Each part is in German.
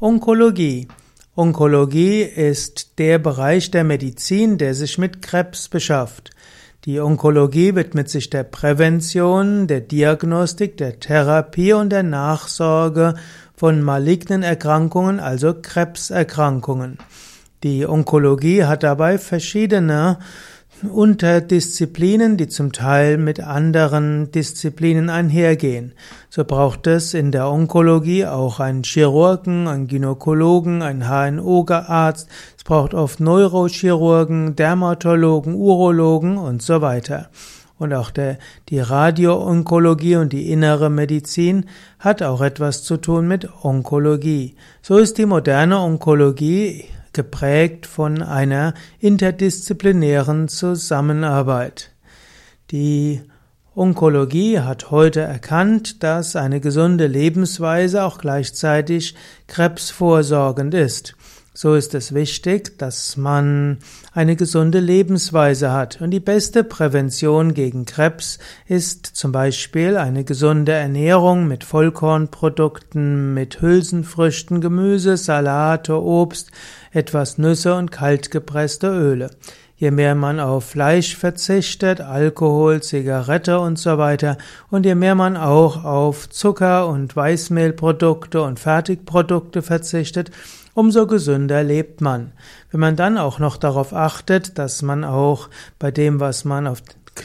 Onkologie. Onkologie ist der Bereich der Medizin, der sich mit Krebs beschafft. Die Onkologie widmet sich der Prävention, der Diagnostik, der Therapie und der Nachsorge von malignen Erkrankungen, also Krebserkrankungen. Die Onkologie hat dabei verschiedene Unterdisziplinen, die zum Teil mit anderen Disziplinen einhergehen. So braucht es in der Onkologie auch einen Chirurgen, einen Gynäkologen, einen HNO-Arzt. Es braucht oft Neurochirurgen, Dermatologen, Urologen und so weiter. Und auch der, die Radioonkologie und die innere Medizin hat auch etwas zu tun mit Onkologie. So ist die moderne Onkologie geprägt von einer interdisziplinären Zusammenarbeit. Die Onkologie hat heute erkannt, dass eine gesunde Lebensweise auch gleichzeitig krebsvorsorgend ist. So ist es wichtig, dass man eine gesunde Lebensweise hat. Und die beste Prävention gegen Krebs ist zum Beispiel eine gesunde Ernährung mit Vollkornprodukten, mit Hülsenfrüchten, Gemüse, Salate, Obst, etwas Nüsse und kaltgepresste Öle. Je mehr man auf Fleisch verzichtet, Alkohol, Zigarette und so weiter, und je mehr man auch auf Zucker und Weißmehlprodukte und Fertigprodukte verzichtet, umso gesünder lebt man. Wenn man dann auch noch darauf achtet, dass man auch bei dem, was man auf,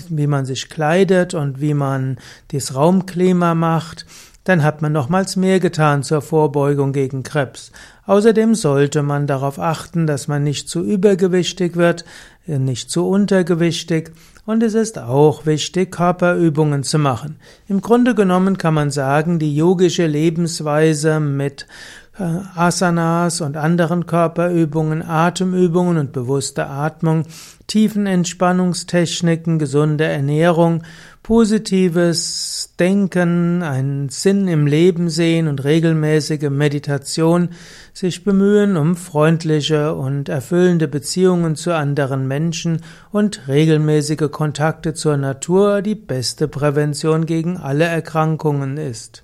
wie man sich kleidet und wie man das Raumklima macht, dann hat man nochmals mehr getan zur Vorbeugung gegen Krebs. Außerdem sollte man darauf achten, dass man nicht zu übergewichtig wird, nicht zu untergewichtig und es ist auch wichtig, Körperübungen zu machen. Im Grunde genommen kann man sagen, die yogische Lebensweise mit äh, Asanas und anderen Körperübungen, Atemübungen und bewusste Atmung, Tiefenentspannungstechniken, gesunde Ernährung, positives Denken, einen Sinn im Leben sehen und regelmäßige Meditation, sich bemühen um freundliche und erfüllende Beziehungen zu anderen Menschen und regelmäßige Kontakte zur Natur die beste Prävention gegen alle Erkrankungen ist.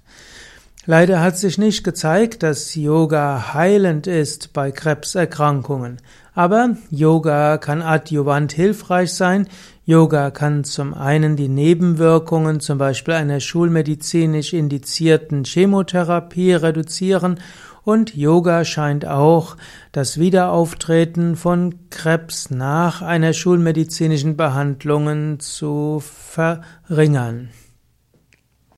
Leider hat sich nicht gezeigt, dass Yoga heilend ist bei Krebserkrankungen. Aber Yoga kann adjuvant hilfreich sein. Yoga kann zum einen die Nebenwirkungen zum Beispiel einer schulmedizinisch indizierten Chemotherapie reduzieren und Yoga scheint auch das Wiederauftreten von Krebs nach einer schulmedizinischen Behandlung zu verringern.